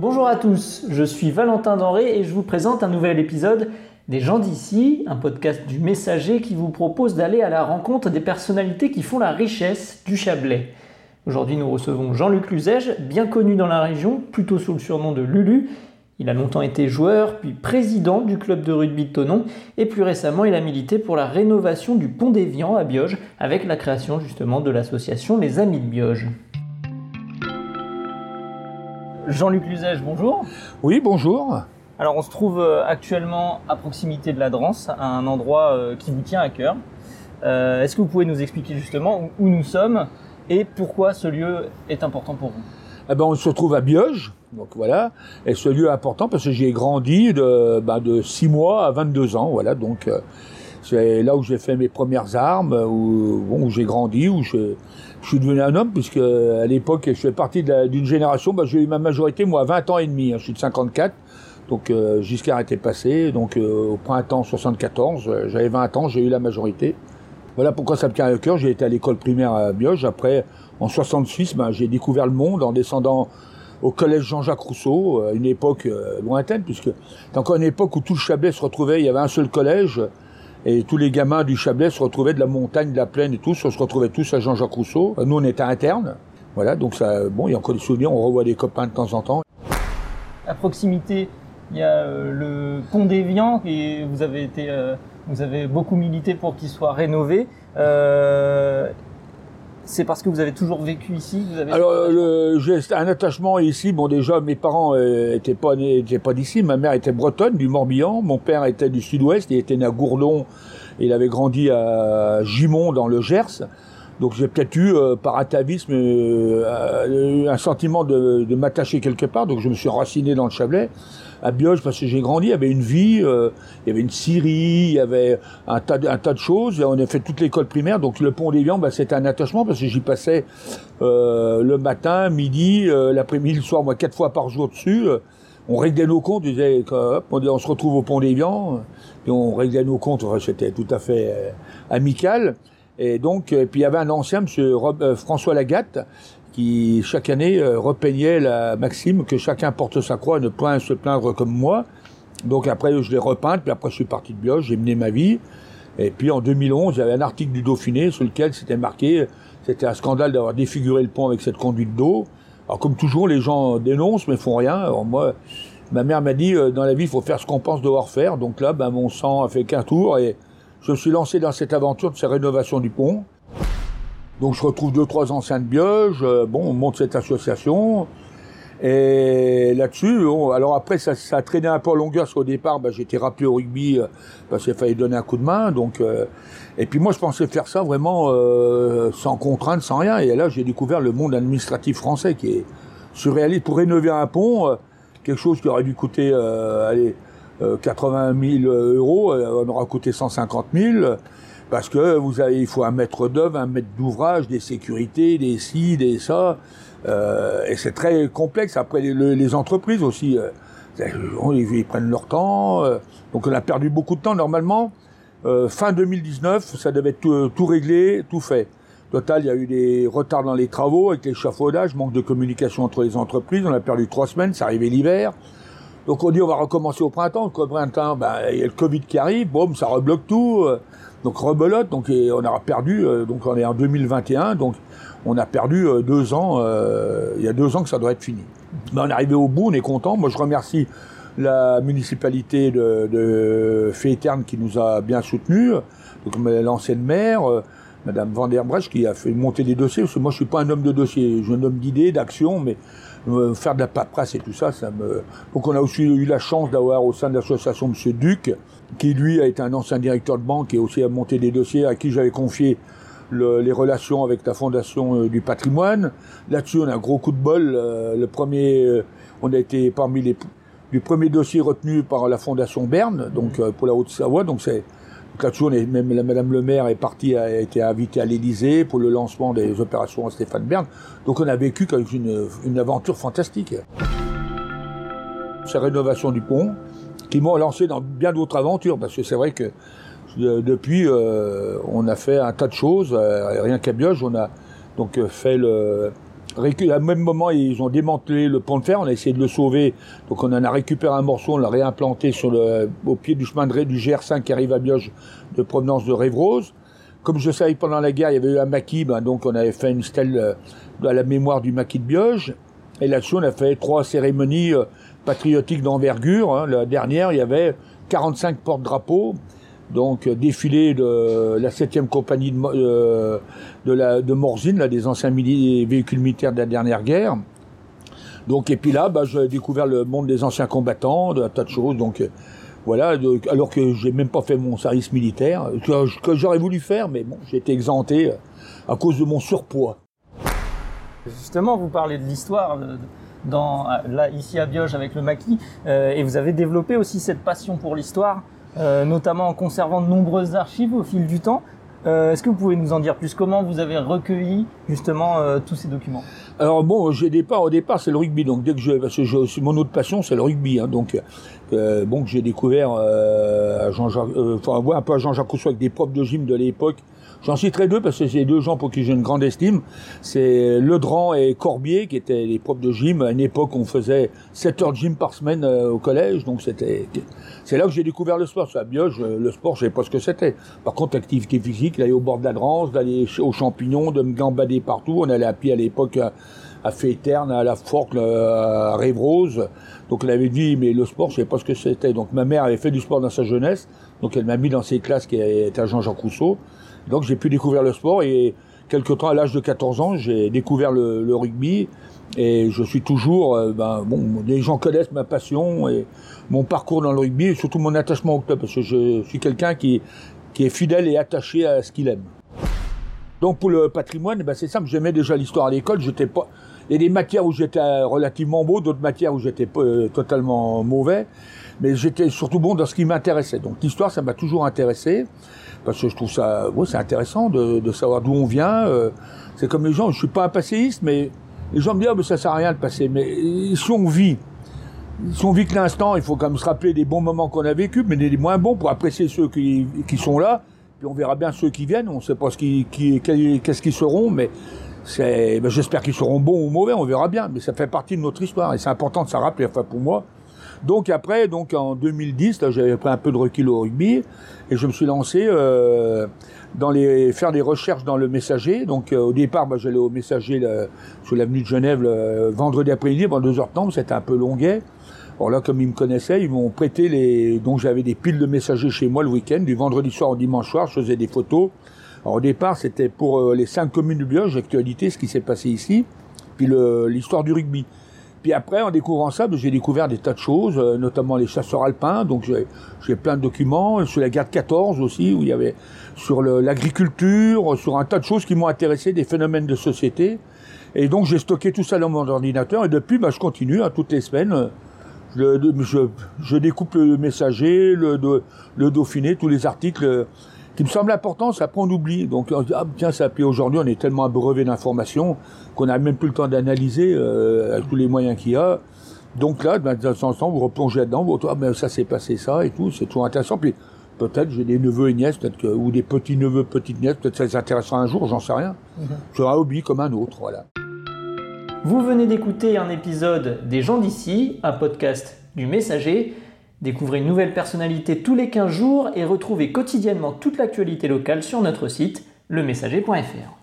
Bonjour à tous, je suis Valentin Denré et je vous présente un nouvel épisode des gens d'ici, un podcast du Messager qui vous propose d'aller à la rencontre des personnalités qui font la richesse du Chablais. Aujourd'hui, nous recevons Jean-Luc Luzège, bien connu dans la région, plutôt sous le surnom de Lulu. Il a longtemps été joueur, puis président du club de rugby de Tonon, et plus récemment, il a milité pour la rénovation du pont d'Évian à Bioge, avec la création justement de l'association Les Amis de Bioge. Jean-Luc Luzège, bonjour. Oui, bonjour. Alors, on se trouve euh, actuellement à proximité de la Drance, à un endroit euh, qui vous tient à cœur. Euh, Est-ce que vous pouvez nous expliquer justement où, où nous sommes et pourquoi ce lieu est important pour vous? Eh ben, on se retrouve à Bioge, donc voilà. Et ce lieu est important parce que j'y ai grandi de, ben, de 6 mois à 22 ans, voilà. Donc, euh, c'est là où j'ai fait mes premières armes, où, bon, où j'ai grandi, où je, je suis devenu un homme, puisque à l'époque, je fais partie d'une génération, ben, j'ai eu ma majorité, moi, à 20 ans et demi. hein. je suis de 54. Donc, euh, Giscard était passé. Donc, euh, au printemps 74, euh, j'avais 20 ans, j'ai eu la majorité. Voilà pourquoi ça me tient à cœur. J'ai été à l'école primaire à Bioge. Après, en 66, ben, j'ai découvert le monde en descendant au collège Jean-Jacques Rousseau, une époque euh, lointaine, puisque c'est encore une époque où tout le Chablais se retrouvait, il y avait un seul collège, et tous les gamins du Chablais se retrouvaient de la montagne, de la plaine et tout, on se retrouvait tous à Jean-Jacques Rousseau. Nous, on était internes. Voilà, donc ça, bon, il y a encore des souvenirs, on revoit des copains de temps en temps. À proximité, il y a euh, le pont d'Évian et vous avez été, euh, vous avez beaucoup milité pour qu'il soit rénové. Euh, c'est parce que vous avez toujours vécu ici. Vous avez Alors, euh, j'ai un attachement ici. Bon, déjà, mes parents euh, étaient pas étaient pas d'ici. Ma mère était bretonne, du Morbihan. Mon père était du Sud-Ouest. Il était né à Gourdon. Il avait grandi à Gimont, dans le Gers. Donc, j'ai peut-être eu, euh, par atavisme, euh, euh, un sentiment de, de m'attacher quelque part. Donc, je me suis raciné dans le Chablais. À Bioge, parce que j'ai grandi, il y avait une vie, euh, il y avait une scierie, il y avait un tas, de- un tas de choses. Et on a fait toute l'école primaire. Donc, le pont d'Évian, bah, c'était un attachement parce que j'y passais euh, le matin, midi, euh, l'après-midi, le soir, moi, quatre fois par jour dessus. euh, on réglait nos comptes, on hop, on, se retrouve au pont d'Évian, euh, et on réglait nos comptes, c'était tout à fait euh, amical. Et donc, euh, puis il y avait un ancien, monsieur Rob- François Lagatte, qui chaque année euh, repeignait la maxime que chacun porte sa croix, ne point se plaindre comme moi. Donc après, je l'ai repeinte, puis après je suis parti de Bioche, j'ai mené ma vie. Et puis en 2011, il y avait un article du Dauphiné sur lequel c'était marqué, c'était un scandale d'avoir défiguré le pont avec cette conduite d'eau. Alors comme toujours, les gens dénoncent mais font rien. Alors moi, ma mère m'a dit, euh, dans la vie, il faut faire ce qu'on pense devoir faire. Donc là, ben, mon sang a fait qu'un tour et je me suis lancé dans cette aventure de cette rénovation du pont. Donc je retrouve deux, trois anciens de euh, bon, on monte cette association. Et là-dessus, alors après, ça, ça a traîné un peu en longueur, parce qu'au départ, bah, j'étais rappelé au rugby, euh, parce qu'il fallait donner un coup de main. Donc, euh, et puis moi, je pensais faire ça vraiment sans contrainte, sans rien. Et là, j'ai découvert le monde administratif français, qui est surréaliste. Pour rénover un pont, quelque chose qui aurait dû coûter, allez, euh, 80 000 euros, on aura coûté 150 000. Parce que vous avez, il faut un maître d'œuvre, un maître d'ouvrage, des sécurités, des ci, des ça. Euh, et c'est très complexe. Après, les, les entreprises aussi, euh, ils, ils prennent leur temps. euh, donc on a perdu beaucoup de temps. Normalement, euh, fin 2019, ça devait être tout, tout réglé, tout fait. Total, il y a eu des retards dans les travaux avec l'échafaudage, manque de communication entre les entreprises. On a perdu trois semaines, c'est arrivé l'hiver. Donc on dit on va recommencer au printemps. Au printemps, ben, il y a le Covid qui arrive, boum, ça rebloque tout. Donc rebelote, donc et on aura perdu, euh, donc on est en 2021, donc on a perdu euh, deux ans, euh, il y a deux ans que ça doit être fini. Mais on est arrivé au bout, on est content. Moi je remercie la municipalité de, de qui nous a bien soutenus, donc l'ancienne maire, euh, Madame Van der Bresch qui a fait monter des dossiers, parce que moi je suis pas un homme de dossier, je suis un homme d'idées, d'action, mais euh, faire de la paperasse et tout ça, ça me... Donc on a aussi eu la chance d'avoir au sein de l'association Monsieur Duc, qui lui a été un ancien directeur de banque et aussi a monté des dossiers à qui j'avais confié le- les relations avec la Fondation euh, du patrimoine. Là-dessus, on a un gros coup de bol. euh, le premier, on a été parmi les du premier dossier retenu par la Fondation Berne, donc pour la Haute-Savoie. Donc c'est est, même Madame le maire est partie, a été invitée à l'Élysée pour le lancement des opérations à Stéphane Bern. Donc on a vécu une, une aventure fantastique. Cette rénovation du pont, qui m'ont lancé dans bien d'autres aventures, parce que c'est vrai que euh, depuis, euh, on a fait un tas de choses. euh, rien qu'à Bioge, on a donc fait le, à même moment, ils ont démantelé le pont de fer, on a essayé de le sauver, donc on en a récupéré un morceau, on l'a réimplanté sur le, au pied du chemin de du GR5 qui arrive à Bioge de provenance de Révrose. Comme je savais pendant la guerre, il y avait eu un maquis, ben donc on avait fait une stèle euh, à la mémoire du maquis de Bioge. Et là-dessus, on a fait trois cérémonies euh, patriotiques d'envergure. Hein. La dernière, il y avait 45 porte-drapeaux donc euh, défilé de la 7e compagnie de, euh, de, Morzine, là, des anciens véhicules militaires de la dernière guerre. Donc, et puis là, bah, j'ai découvert le monde des anciens combattants, de un tas de choses. Donc, euh, voilà, alors que j'ai même pas fait mon service militaire, que, j'aurais voulu faire, mais bon, j'ai été exempté à cause de mon surpoids. Justement, vous parlez de l'histoire là ici à Bioge avec le maquis, et vous avez développé aussi cette passion pour l'histoire. Euh, notamment en conservant de nombreuses archives au fil du temps. Euh, est-ce que vous pouvez nous en dire plus? Comment vous avez recueilli justement euh, tous ces documents? Alors bon, départ, au départ c'est le rugby. Donc dès que je, parce que mon autre passion c'est le rugby. Hein, donc j'ai découvert Jean-Jacques, un peu Jean-Jacques Rousseau avec des profs de gym de l'époque J'en citerai deux parce que c'est deux gens pour qui j'ai une grande estime. C'est Ledran et Corbier qui étaient les profs de gym. À une époque, on faisait 7 heures de gym par semaine euh, au collège. Donc c'était, c'est là que j'ai découvert le sport. Ça, le sport, je savais pas ce que c'était. Par contre, l'activité physique, d'aller au bord de la Drance, d'aller aux champignons, de me gambader partout. On allait à pied à l'époque à, Féterne, à la Forcle, à Rêve-Rose. Donc elle avait dit, mais le sport, je savais pas ce que c'était. Donc ma mère avait fait du sport dans sa jeunesse. Donc elle m'a mis dans ses classes qui étaient à Jean-Jacques Rousseau. Donc j'ai pu découvrir le sport et quelque temps à l'âge de 14 ans, j'ai découvert le, rugby et je suis toujours, euh, ben, bon, les gens connaissent ma passion et mon parcours dans le rugby et surtout mon attachement au club parce que je suis quelqu'un qui, qui est fidèle et attaché à ce qu'il aime. Donc pour le patrimoine, ben c'est simple, j'aimais déjà l'histoire à l'école, j'étais pas il y a des matières où j'étais relativement beau, d'autres matières où j'étais euh, totalement mauvais, mais j'étais surtout bon dans ce qui m'intéressait. Donc l'histoire, ça m'a toujours intéressé parce que je trouve ça, ouais, c'est intéressant de, savoir d'où on vient. Euh, c'est comme les gens, je suis pas un passéiste, mais les gens me disent, oh, mais ça sert à rien de passer. Mais si on vit, si on vit que l'instant, il faut quand même se rappeler des bons moments qu'on a vécu, mais des moins bons pour apprécier ceux qui, sont là. Puis on verra bien ceux qui viennent. On ne sait pas ce qui, qu'est-ce qu'ils seront, mais ben j'espère qu'ils seront bons ou mauvais. On verra bien. Mais ça fait partie de notre histoire et c'est important de s'en rappeler. Enfin, pour moi, donc après, donc en 2010, j'avais pris un peu de recul au rugby et je me suis lancé euh, dans les faire des recherches dans le messager. Donc euh, au départ, bah, j'allais au messager sur l'avenue de Genève vendredi après-midi, pendant deux heures de temps, c'était un peu longuet. Alors là, comme ils me connaissaient, ils m'ont prêté les. Donc j'avais des piles de messagers chez moi le week-end, du vendredi soir au dimanche soir, je faisais des photos. Au départ, c'était pour euh, les cinq communes du Bioge, actualité, ce qui s'est passé ici, puis l'histoire du rugby. Puis après, en découvrant ça, ben, j'ai découvert des tas de choses, euh, notamment les chasseurs alpins. Donc j'ai plein de documents sur la guerre de 14 aussi, où il y avait sur l'agriculture, sur un tas de choses qui m'ont intéressé, des phénomènes de société. Et donc j'ai stocké tout ça dans mon ordinateur. Et depuis, ben, je continue, hein, toutes les semaines. Je, je, découpe le messager, le, le Dauphiné, tous les articles qui me semble important, après on oublie. Donc on dit, ah, tiens, ça puis aujourd'hui on est tellement abreuvé d'informations qu'on n'a même plus le temps d'analyser euh, avec tous les moyens qu'il y a. Donc là, ben, dans ce temps, vous replongez là-dedans, vous ah, ben, ça s'est passé ça et tout, c'est toujours intéressant. Puis peut-être j'ai des neveux et nièces, peut-être que, ou des petits neveux, petites nièces, peut-être ça les intéressera un jour, j'en sais rien. Mm C'est un hobby comme un autre, voilà. Vous venez d'écouter un épisode des gens d'ici, un podcast du Messager. Découvrez une nouvelle personnalité tous les 15 jours et retrouvez quotidiennement toute l'actualité locale sur notre site lemessager.fr.